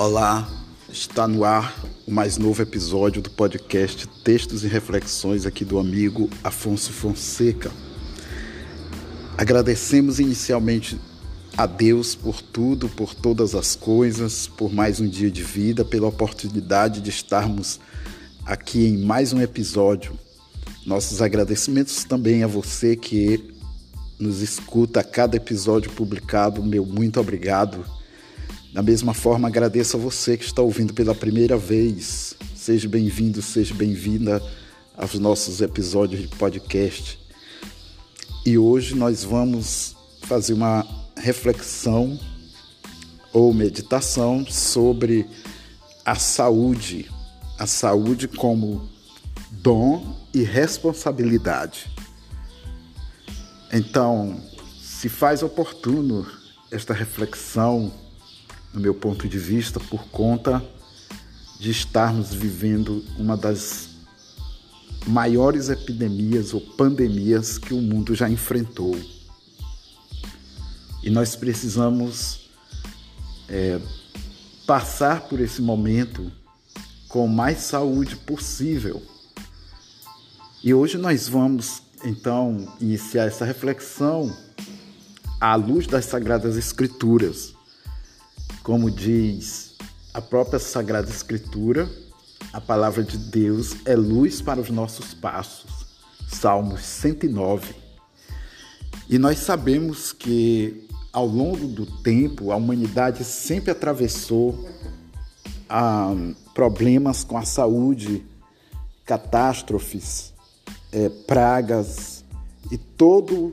Olá, está no ar o mais novo episódio do podcast Textos e Reflexões aqui do amigo Afonso Fonseca. Agradecemos inicialmente a Deus por tudo, por todas as coisas, por mais um dia de vida, pela oportunidade de estarmos aqui em mais um episódio. Nossos agradecimentos também a você que nos escuta a cada episódio publicado. Meu muito obrigado da mesma forma, agradeço a você que está ouvindo pela primeira vez. Seja bem-vindo, seja bem-vinda aos nossos episódios de podcast. E hoje nós vamos fazer uma reflexão ou meditação sobre a saúde, a saúde como dom e responsabilidade. Então, se faz oportuno esta reflexão no meu ponto de vista, por conta de estarmos vivendo uma das maiores epidemias ou pandemias que o mundo já enfrentou. E nós precisamos é, passar por esse momento com mais saúde possível. E hoje nós vamos então iniciar essa reflexão à luz das Sagradas Escrituras. Como diz a própria Sagrada Escritura, a palavra de Deus é luz para os nossos passos. Salmos 109. E nós sabemos que ao longo do tempo a humanidade sempre atravessou ah, problemas com a saúde, catástrofes, é, pragas e todo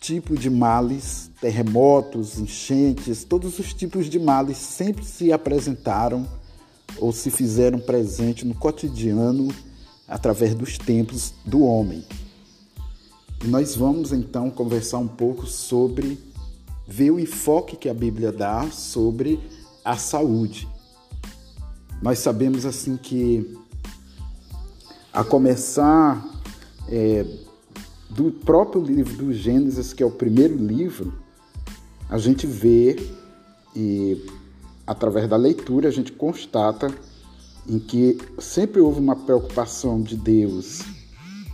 tipo de males, terremotos, enchentes, todos os tipos de males sempre se apresentaram ou se fizeram presente no cotidiano através dos tempos do homem. E nós vamos então conversar um pouco sobre ver o enfoque que a Bíblia dá sobre a saúde. Nós sabemos assim que a começar é, do próprio livro do Gênesis, que é o primeiro livro, a gente vê e através da leitura a gente constata em que sempre houve uma preocupação de Deus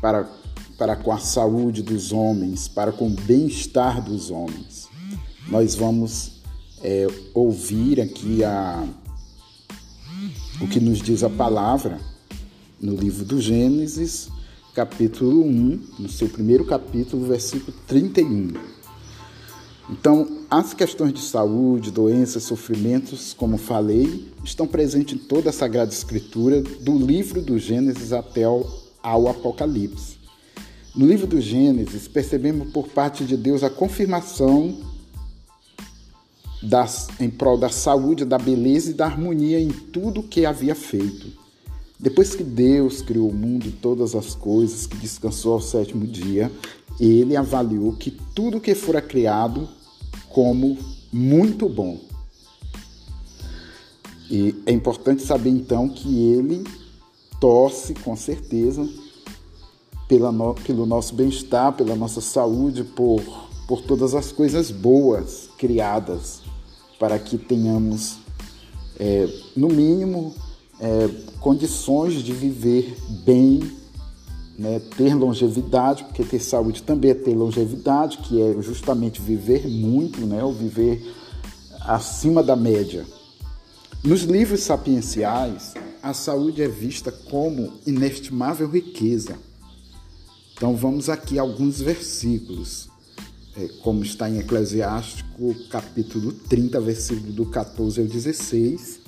para, para com a saúde dos homens, para com o bem-estar dos homens. Nós vamos é, ouvir aqui a, o que nos diz a palavra no livro do Gênesis, capítulo 1, no seu primeiro capítulo, versículo 31. Então, as questões de saúde, doenças, sofrimentos, como falei, estão presentes em toda a Sagrada Escritura, do livro do Gênesis até ao, ao Apocalipse. No livro do Gênesis, percebemos por parte de Deus a confirmação das, em prol da saúde, da beleza e da harmonia em tudo que havia feito. Depois que Deus criou o mundo e todas as coisas, que descansou ao sétimo dia, ele avaliou que tudo que fora criado como muito bom. E é importante saber então que ele torce com certeza pela no, pelo nosso bem-estar, pela nossa saúde, por, por todas as coisas boas criadas, para que tenhamos, é, no mínimo, é, condições de viver bem, né, ter longevidade, porque ter saúde também é ter longevidade, que é justamente viver muito, né, ou viver acima da média. Nos livros sapienciais, a saúde é vista como inestimável riqueza. Então vamos aqui a alguns versículos, é, como está em Eclesiástico, capítulo 30, versículo do 14 ao 16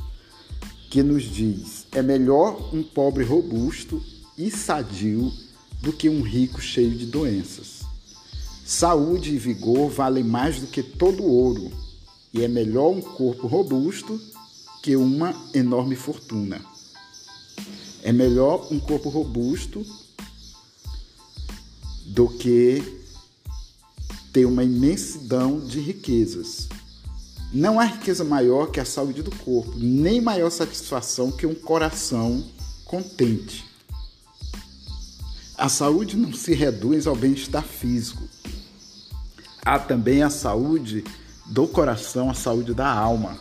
que nos diz: é melhor um pobre robusto e sadio do que um rico cheio de doenças. Saúde e vigor valem mais do que todo ouro, e é melhor um corpo robusto que uma enorme fortuna. É melhor um corpo robusto do que ter uma imensidão de riquezas. Não há riqueza maior que a saúde do corpo, nem maior satisfação que um coração contente. A saúde não se reduz ao bem-estar físico. Há também a saúde do coração, a saúde da alma.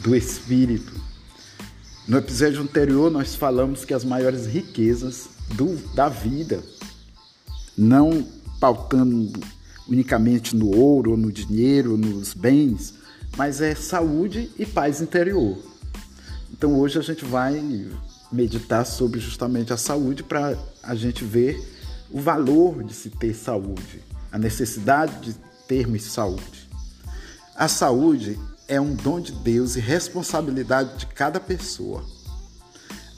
do espírito. No episódio anterior, nós falamos que as maiores riquezas do, da vida, não pautando unicamente no ouro, no dinheiro, nos bens, mas é saúde e paz interior. Então hoje a gente vai meditar sobre justamente a saúde para a gente ver o valor de se ter saúde, a necessidade de termos saúde. A saúde é um dom de Deus e responsabilidade de cada pessoa.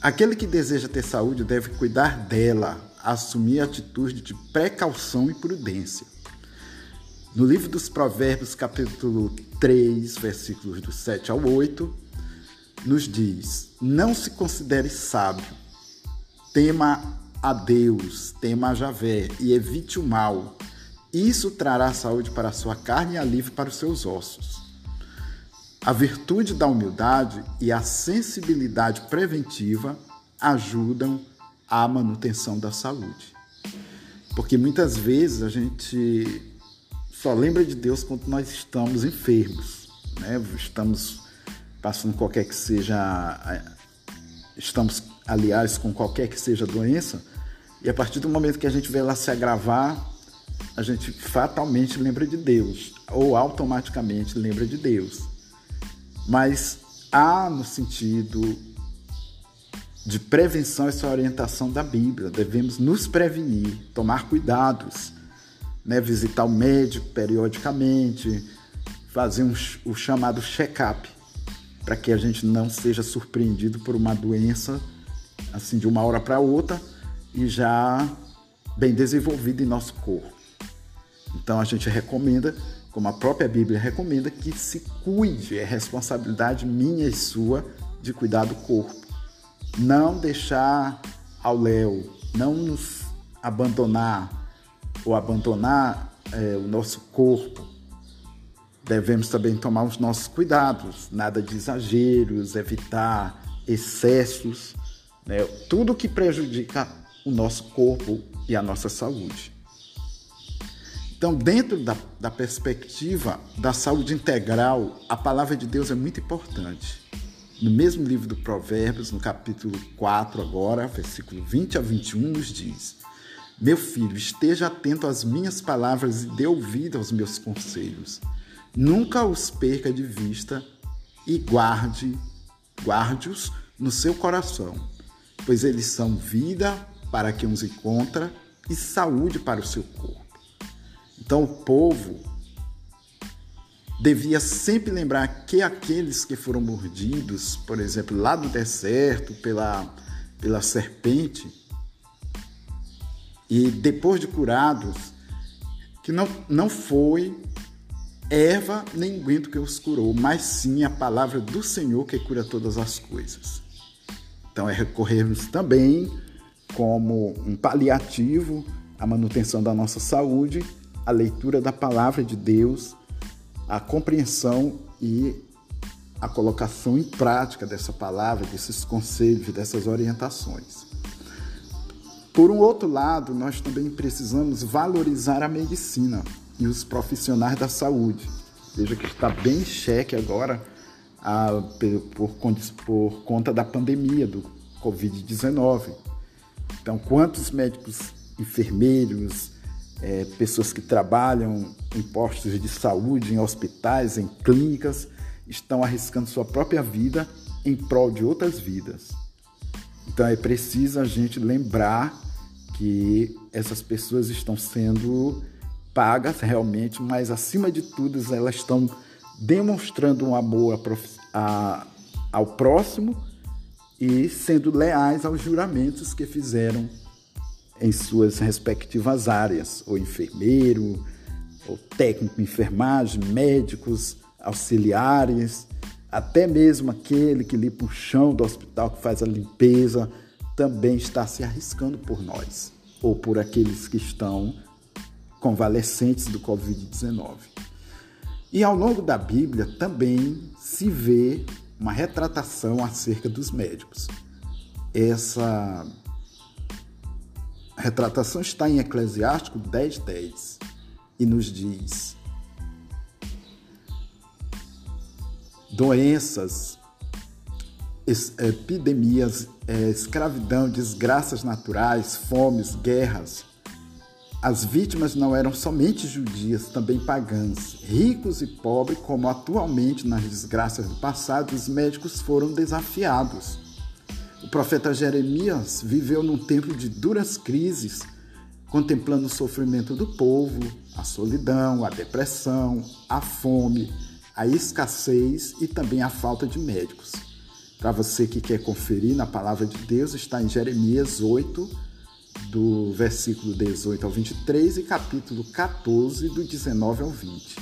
Aquele que deseja ter saúde deve cuidar dela, assumir atitude de precaução e prudência. No livro dos Provérbios, capítulo 3, versículos do 7 ao 8, nos diz: Não se considere sábio, tema a Deus, tema a Javé e evite o mal. Isso trará saúde para a sua carne e alívio para os seus ossos. A virtude da humildade e a sensibilidade preventiva ajudam à manutenção da saúde. Porque muitas vezes a gente só lembra de Deus quando nós estamos enfermos, né? Estamos passando qualquer que seja estamos aliás com qualquer que seja doença, e a partir do momento que a gente vê ela se agravar, a gente fatalmente lembra de Deus, ou automaticamente lembra de Deus. Mas há no sentido de prevenção essa orientação da Bíblia. Devemos nos prevenir, tomar cuidados, né? visitar o médico periodicamente, fazer um, o chamado check-up, para que a gente não seja surpreendido por uma doença assim de uma hora para outra e já bem desenvolvida em nosso corpo. Então a gente recomenda, como a própria Bíblia recomenda, que se cuide, é responsabilidade minha e sua de cuidar do corpo. Não deixar ao léu, não nos abandonar ou abandonar é, o nosso corpo. Devemos também tomar os nossos cuidados, nada de exageros, evitar excessos, né? tudo que prejudica o nosso corpo e a nossa saúde. Então, dentro da, da, perspectiva da saúde integral, a palavra de Deus é muito importante. No mesmo livro do Provérbios, no capítulo 4, agora, versículo 20 a 21, nos diz: Meu filho, esteja atento às minhas palavras e dê ouvido aos meus conselhos. Nunca os perca de vista e guarde, guarde-os no seu coração, pois eles são vida para quem os encontra e saúde para o seu corpo. Então o povo devia sempre lembrar que aqueles que foram mordidos, por exemplo, lá no deserto pela, pela serpente, e depois de curados, que não, não foi erva nem guento que os curou, mas sim a palavra do Senhor que cura todas as coisas. Então é recorrermos também como um paliativo à manutenção da nossa saúde, a leitura da palavra de Deus, a compreensão e a colocação em prática dessa palavra, desses conselhos, dessas orientações. Por um outro lado, nós também precisamos valorizar a medicina e os profissionais da saúde. Veja que está bem em xeque agora a, por, por, conta da pandemia do Covid-19. Então, quantos médicos, enfermeiros, é, pessoas que trabalham em postos de saúde, em hospitais, em clínicas, estão arriscando sua própria vida em prol de outras vidas. Então é preciso a gente lembrar que essas pessoas estão sendo pagas realmente, mas acima de tudo elas estão demonstrando um amor a, ao próximo e sendo leais aos juramentos que fizeram em suas respectivas áreas, ou enfermeiro, ou técnico enfermagem, médicos, auxiliares, até mesmo aquele que limpa o chão do hospital, que faz a limpeza, também está se arriscando por nós, ou por aqueles que estão convalescentes do Covid-19. E ao longo da Bíblia também se vê uma retratação acerca dos médicos. Essa retratação está em Eclesiástico 10, 10 e nos diz: doenças, epidemias, é, escravidão, desgraças naturais, fomes, guerras. As vítimas não eram somente judias, também pagãs, ricos e pobres, como atualmente nas desgraças do passado, os médicos foram desafiados. O profeta Jeremias viveu num tempo de duras crises, contemplando o sofrimento do povo, a solidão, a depressão, a fome, a escassez e também a falta de médicos. Para você que quer conferir na palavra de Deus, está em Jeremias 8, do versículo 18 ao 23 e capítulo 14, do 19 ao 20.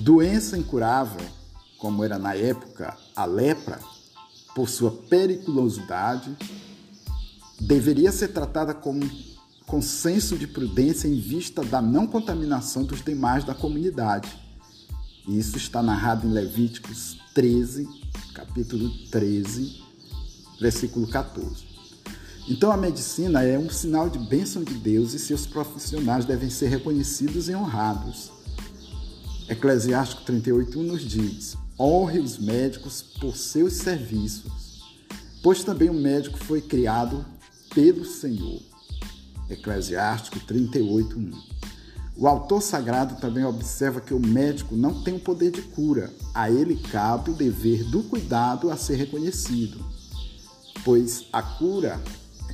Doença incurável, como era na época a lepra, por sua periculosidade, deveria ser tratada com senso de prudência em vista da não contaminação dos demais da comunidade. Isso está narrado em Levíticos 13, capítulo 13, versículo 14. Então a medicina é um sinal de bênção de Deus e seus profissionais devem ser reconhecidos e honrados. Eclesiástico 38 nos diz: honre os médicos por seus serviços, pois também o médico foi criado pelo Senhor. Eclesiástico 38, 1. O autor sagrado também observa que o médico não tem o poder de cura, a ele cabe o dever do cuidado a ser reconhecido, pois a cura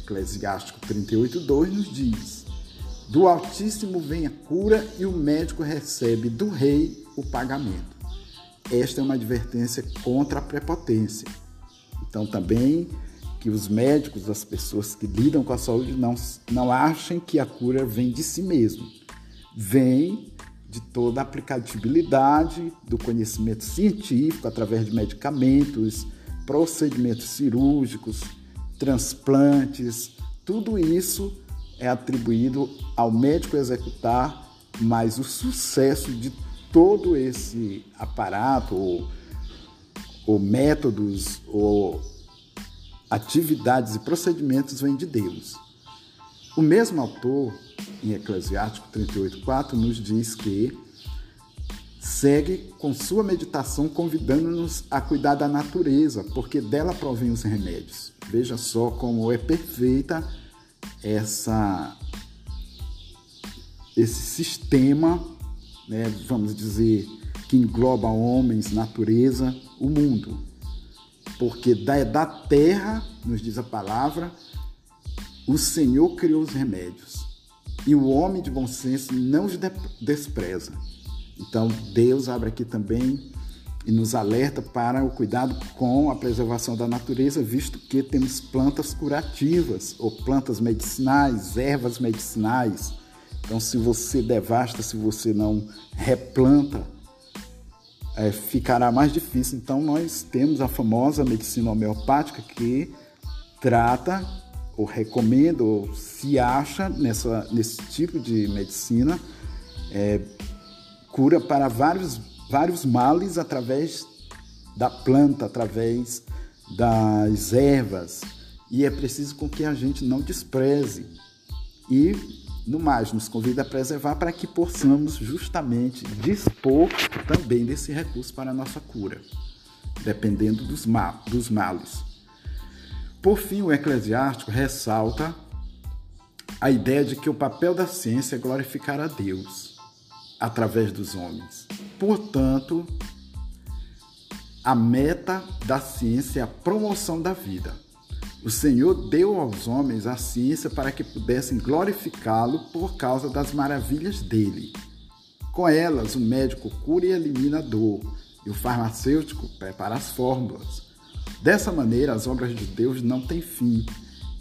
Eclesiástico 38:2 nos diz: Do Altíssimo vem a cura e o médico recebe do rei o pagamento. Esta é uma advertência contra a prepotência. Então também que os médicos, as pessoas que lidam com a saúde não não achem que a cura vem de si mesmo. Vem de toda a aplicabilidade do conhecimento científico através de medicamentos, procedimentos cirúrgicos, transplantes, tudo isso é atribuído ao médico executar, mas o sucesso de todo esse aparato, ou, ou métodos, ou atividades e procedimentos vem de Deus. O mesmo autor, em Eclesiástico 38,4, nos diz que segue com sua meditação convidando-nos a cuidar da natureza, porque dela provém os remédios. Veja só como é perfeita essa esse sistema, né, vamos dizer, que engloba homens, natureza, o mundo. Porque da, da terra, nos diz a palavra, o Senhor criou os remédios. E o homem de bom senso não os despreza. Então, Deus abre aqui também e nos alerta para o cuidado com a preservação da natureza, visto que temos plantas curativas ou plantas medicinais, ervas medicinais. Então, se você devasta, se você não replanta, é, ficará mais difícil. Então, nós temos a famosa medicina homeopática que trata ou recomenda ou se acha nessa, nesse tipo de medicina é, cura para vários, vários males através da planta, através das ervas. E é preciso com que a gente não despreze. E, no mais, nos convida a preservar para que possamos justamente dispor também desse recurso para a nossa cura, dependendo dos, mal, dos males. Por fim, o eclesiástico ressalta a ideia de que o papel da ciência é glorificar a Deus através dos homens. Portanto, a meta da ciência é a promoção da vida. O Senhor deu aos homens a ciência para que pudessem glorificá-lo por causa das maravilhas dele. Com elas, o médico cura e elimina a dor, e o farmacêutico prepara as fórmulas. Dessa maneira, as obras de Deus não têm fim,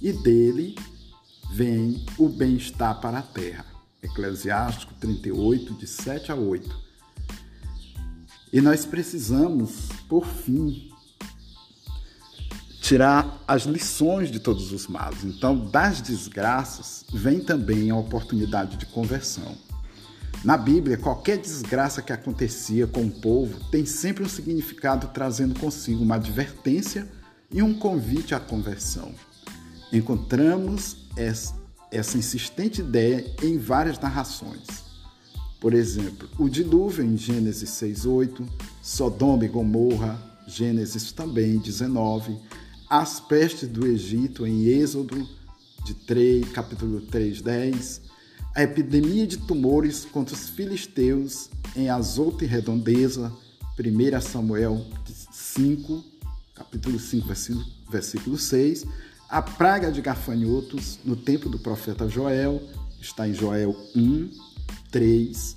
e dele vem o bem-estar para a terra. Eclesiástico 38, de 7 a 8. E nós precisamos, por fim, tirar as lições de todos os males. Então, das desgraças vem também a oportunidade de conversão. Na Bíblia, qualquer desgraça que acontecia com o povo tem sempre um significado trazendo consigo uma advertência e um convite à conversão. Encontramos essa insistente ideia em várias narrações. Por exemplo, o dilúvio em Gênesis 6:8, Sodoma e Gomorra, Gênesis também 19, as pestes do Egito em Êxodo de 3, capítulo 3, 10, a epidemia de tumores contra os filisteus em Azoto e Redondeza, 1 Samuel 5, capítulo 5, versículo, versículo 6, a praga de gafanhotos no tempo do profeta Joel, está em Joel 1, 3.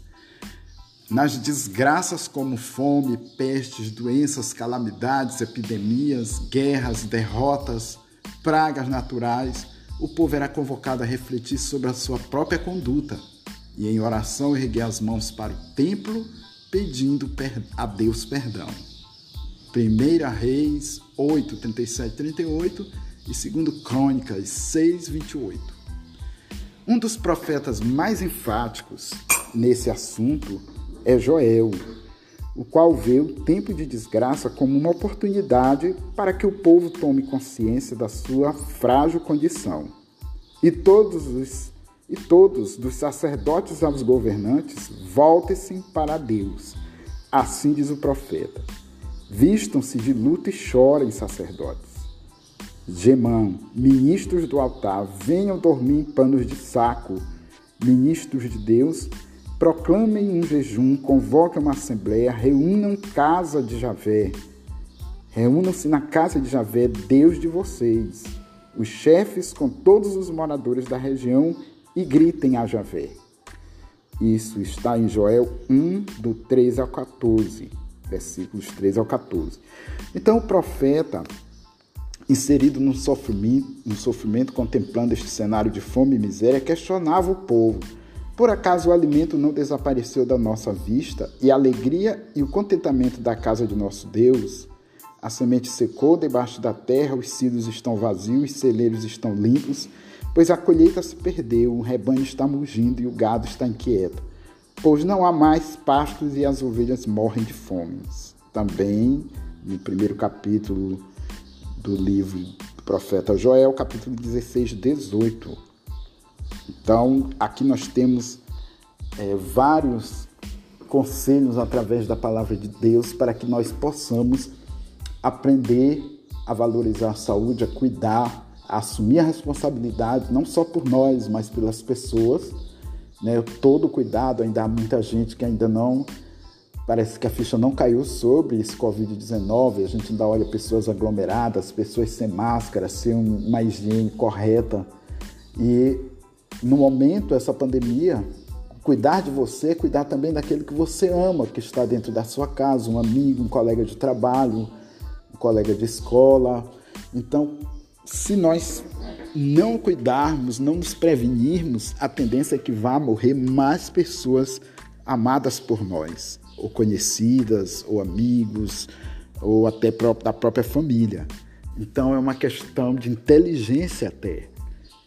Nas desgraças como fome, pestes, doenças, calamidades, epidemias, guerras, derrotas, pragas naturais, o povo era convocado a refletir sobre a sua própria conduta e, em oração, erguer as mãos para o templo, pedindo a Deus perdão. 1 Reis 8, 37 38 e 2 Crônicas 6, 28. Um dos profetas mais enfáticos nesse assunto é Joel, o qual vê o tempo de desgraça como uma oportunidade para que o povo tome consciência da sua frágil condição. E todos os e todos, dos sacerdotes aos governantes, voltem-se para Deus. Assim diz o profeta. Vistam-se de luto e chorem, sacerdotes. Gemam, ministros do altar, venham dormir em panos de saco. Ministros de Deus, proclamem um jejum, convoquem uma assembleia, reúnam casa de Javé. Reúnam-se na casa de Javé, Deus de vocês, os chefes com todos os moradores da região, e gritem a Javé. Isso está em Joel 1, do 13 ao 14, versículos 13 ao 14. Então o profeta inserido no sofrimento, no sofrimento, contemplando este cenário de fome e miséria, questionava o povo: por acaso o alimento não desapareceu da nossa vista e a alegria e o contentamento da casa de nosso Deus? A semente secou debaixo da terra, os cílios estão vazios, os celeiros estão limpos, pois a colheita se perdeu, o rebanho está mugindo e o gado está inquieto, pois não há mais pastos e as ovelhas morrem de fome. Também, no primeiro capítulo do livro do profeta Joel, capítulo 16, 18. Então, aqui nós temos é, vários conselhos através da palavra de Deus para que nós possamos aprender a valorizar a saúde, a cuidar, a assumir a responsabilidade, não só por nós, mas pelas pessoas. Né? Todo cuidado, ainda há muita gente que ainda não Parece que a ficha não caiu sobre esse Covid-19. A gente ainda olha pessoas aglomeradas, pessoas sem máscara, sem uma higiene correta. E no momento, essa pandemia, cuidar de você, cuidar também daquele que você ama, que está dentro da sua casa, um amigo, um colega de trabalho, um colega de escola. Então, se nós não cuidarmos, não nos prevenirmos, a tendência é que vá morrer mais pessoas amadas por nós ou conhecidas, ou amigos, ou até da própria família. Então é uma questão de inteligência até.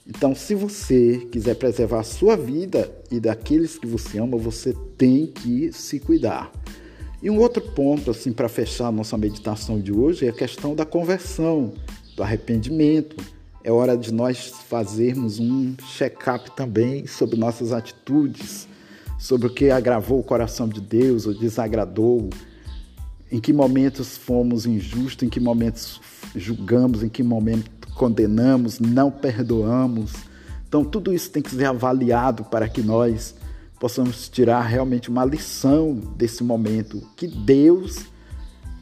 Então, se você quiser preservar a sua vida e daqueles que você ama, você tem que se cuidar. E um outro ponto, assim, para fechar a nossa meditação de hoje, é a questão da conversão, do arrependimento. É hora de nós fazermos um check-up também sobre nossas atitudes, sobre o que agravou o coração de Deus ou desagradou, em que momentos fomos injustos, em que momentos julgamos, em que momento condenamos, não perdoamos. Então, tudo isso tem que ser avaliado para que nós possamos tirar realmente uma lição desse momento. Que Deus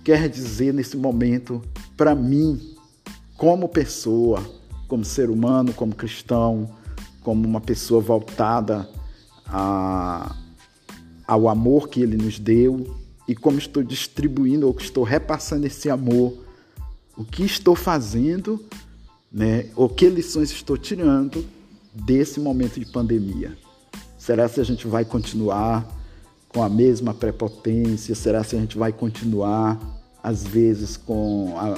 quer dizer nesse momento para mim, como pessoa, como ser humano, como cristão, como uma pessoa voltada a, ao amor que Ele nos deu e como estou distribuindo ou estou repassando esse amor, o que estou fazendo, né? Ou que lições estou tirando desse momento de pandemia? Será se a gente vai continuar com a mesma prepotência? Será se a gente vai continuar às vezes com a,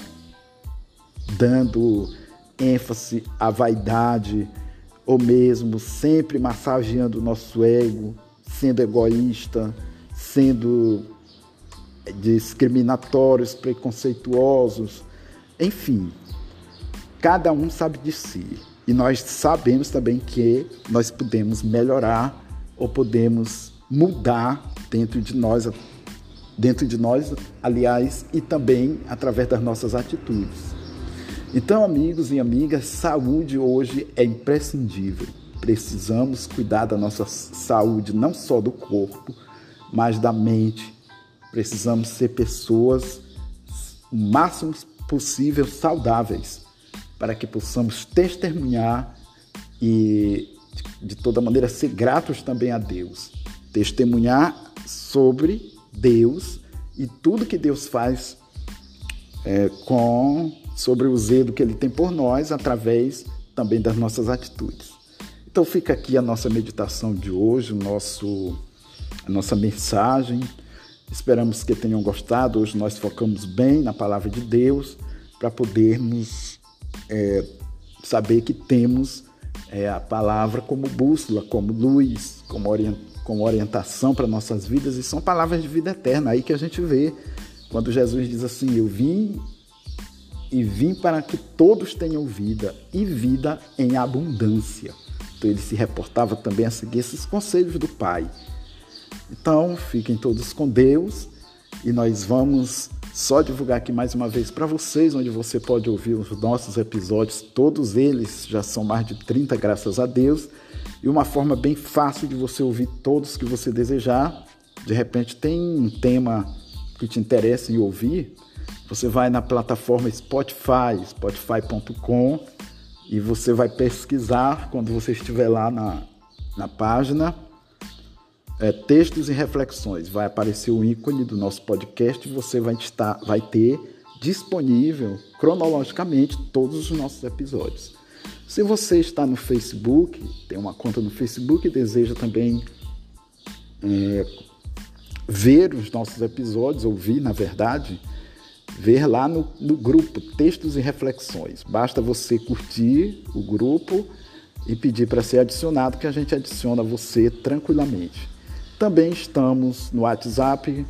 dando ênfase à vaidade? ou mesmo sempre massageando o nosso ego, sendo egoísta, sendo discriminatórios, preconceituosos, enfim, cada um sabe de si. E nós sabemos também que nós podemos melhorar ou podemos mudar dentro de nós, dentro de nós, aliás, e também através das nossas atitudes. Então, amigos e amigas, saúde hoje é imprescindível. Precisamos cuidar da nossa saúde, não só do corpo, mas da mente. Precisamos ser pessoas o máximo possível saudáveis, para que possamos testemunhar e, de toda maneira, ser gratos também a Deus. Testemunhar sobre Deus e tudo que Deus faz é, com sobre o zelo que Ele tem por nós através também das nossas atitudes. Então fica aqui a nossa meditação de hoje, o nosso, a nossa mensagem. Esperamos que tenham gostado. Hoje nós focamos bem na palavra de Deus para podermos é, saber que temos é, a palavra como bússola, como luz, como, orient, como orientação para nossas vidas e são palavras de vida eterna. Aí que a gente vê quando Jesus diz assim: Eu vim e vim para que todos tenham vida e vida em abundância. Então ele se reportava também a seguir esses conselhos do Pai. Então, fiquem todos com Deus e nós vamos só divulgar aqui mais uma vez para vocês, onde você pode ouvir os nossos episódios, todos eles já são mais de 30, graças a Deus, e uma forma bem fácil de você ouvir todos que você desejar. De repente tem um tema que te interessa em ouvir, você vai na plataforma Spotify, spotify.com, e você vai pesquisar quando você estiver lá na, na página é, textos e reflexões. Vai aparecer o ícone do nosso podcast e você vai, estar, vai ter disponível cronologicamente todos os nossos episódios. Se você está no Facebook, tem uma conta no Facebook e deseja também é, ver os nossos episódios, ouvir, na verdade, ver lá no, no grupo Textos e Reflexões. Basta você curtir o grupo e pedir para ser adicionado, que a gente adiciona você tranquilamente. Também estamos no WhatsApp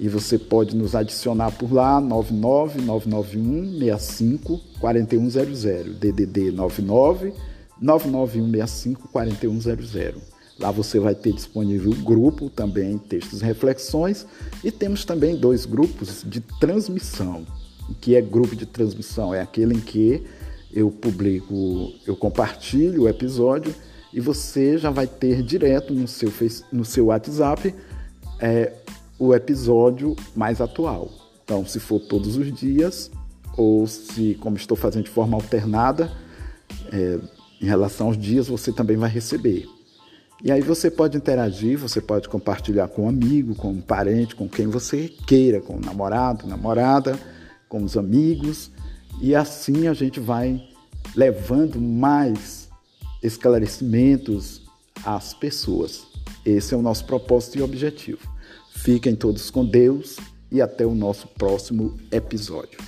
e você pode nos adicionar por lá 9999165 4100 DDD 99 99165 4100. Lá você vai ter disponível o grupo também, textos e reflexões, e temos também dois grupos de transmissão. O que é grupo de transmissão? É aquele em que eu publico, eu compartilho o episódio e você já vai ter direto no seu, no seu WhatsApp é, o episódio mais atual. Então, se for todos os dias, ou se, como estou fazendo de forma alternada, é, em relação aos dias, você também vai receber. E aí você pode interagir, você pode compartilhar com um amigo, com um parente, com quem você queira, com o um namorado, namorada, com os amigos, e assim a gente vai levando mais esclarecimentos às pessoas. Esse é o nosso propósito e objetivo. Fiquem todos com Deus e até o nosso próximo episódio.